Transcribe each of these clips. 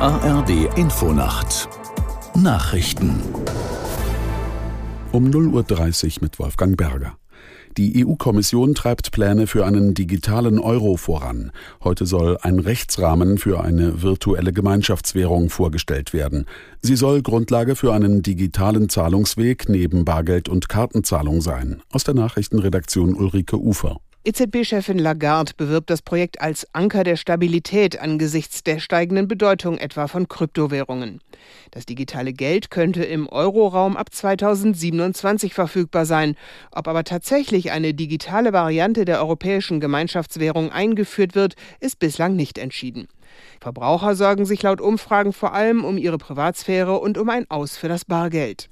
ARD Infonacht Nachrichten um 0.30 Uhr mit Wolfgang Berger. Die EU-Kommission treibt Pläne für einen digitalen Euro voran. Heute soll ein Rechtsrahmen für eine virtuelle Gemeinschaftswährung vorgestellt werden. Sie soll Grundlage für einen digitalen Zahlungsweg neben Bargeld und Kartenzahlung sein. Aus der Nachrichtenredaktion Ulrike Ufer. EZB-Chefin Lagarde bewirbt das Projekt als Anker der Stabilität angesichts der steigenden Bedeutung etwa von Kryptowährungen. Das digitale Geld könnte im Euroraum ab 2027 verfügbar sein. Ob aber tatsächlich eine digitale Variante der europäischen Gemeinschaftswährung eingeführt wird, ist bislang nicht entschieden. Verbraucher sorgen sich laut Umfragen vor allem um ihre Privatsphäre und um ein Aus für das Bargeld.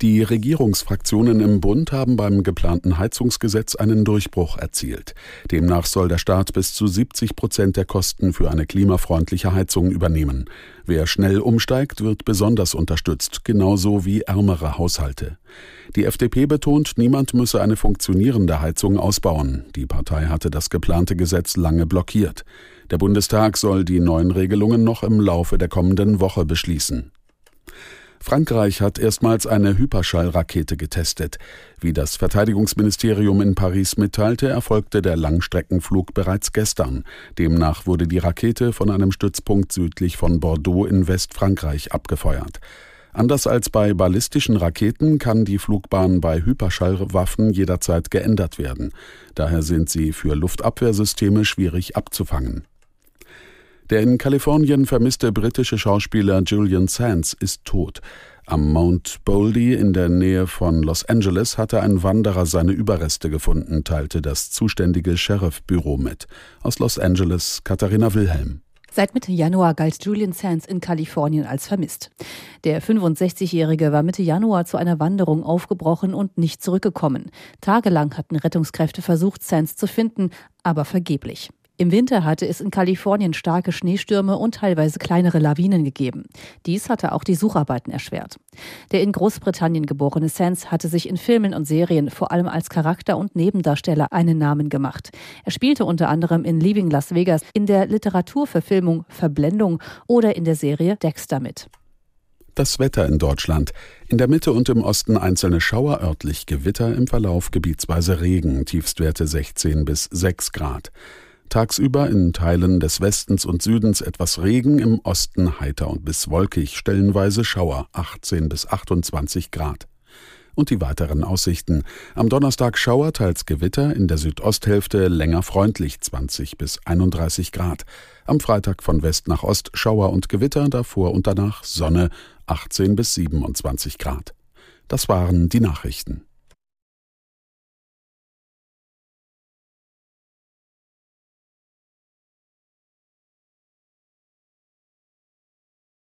Die Regierungsfraktionen im Bund haben beim geplanten Heizungsgesetz einen Durchbruch erzielt. Demnach soll der Staat bis zu 70 Prozent der Kosten für eine klimafreundliche Heizung übernehmen. Wer schnell umsteigt, wird besonders unterstützt, genauso wie ärmere Haushalte. Die FDP betont, niemand müsse eine funktionierende Heizung ausbauen. Die Partei hatte das geplante Gesetz lange blockiert. Der Bundestag soll die neuen Regelungen noch im Laufe der kommenden Woche beschließen. Frankreich hat erstmals eine Hyperschallrakete getestet. Wie das Verteidigungsministerium in Paris mitteilte, erfolgte der Langstreckenflug bereits gestern. Demnach wurde die Rakete von einem Stützpunkt südlich von Bordeaux in Westfrankreich abgefeuert. Anders als bei ballistischen Raketen kann die Flugbahn bei Hyperschallwaffen jederzeit geändert werden. Daher sind sie für Luftabwehrsysteme schwierig abzufangen. Der in Kalifornien vermisste britische Schauspieler Julian Sands ist tot. Am Mount Boldy in der Nähe von Los Angeles hatte ein Wanderer seine Überreste gefunden, teilte das zuständige Sheriffbüro mit. Aus Los Angeles Katharina Wilhelm. Seit Mitte Januar galt Julian Sands in Kalifornien als vermisst. Der 65-Jährige war Mitte Januar zu einer Wanderung aufgebrochen und nicht zurückgekommen. Tagelang hatten Rettungskräfte versucht, Sands zu finden, aber vergeblich. Im Winter hatte es in Kalifornien starke Schneestürme und teilweise kleinere Lawinen gegeben. Dies hatte auch die Sucharbeiten erschwert. Der in Großbritannien geborene Sands hatte sich in Filmen und Serien vor allem als Charakter und Nebendarsteller einen Namen gemacht. Er spielte unter anderem in Leaving Las Vegas, in der Literaturverfilmung Verblendung oder in der Serie Dexter mit. Das Wetter in Deutschland. In der Mitte und im Osten einzelne Schauer, örtlich Gewitter, im Verlauf gebietsweise Regen, Tiefstwerte 16 bis 6 Grad. Tagsüber in Teilen des Westens und Südens etwas Regen, im Osten heiter und bis wolkig, stellenweise Schauer 18 bis 28 Grad. Und die weiteren Aussichten. Am Donnerstag Schauer, teils Gewitter, in der Südosthälfte länger freundlich 20 bis 31 Grad. Am Freitag von West nach Ost Schauer und Gewitter, davor und danach Sonne 18 bis 27 Grad. Das waren die Nachrichten.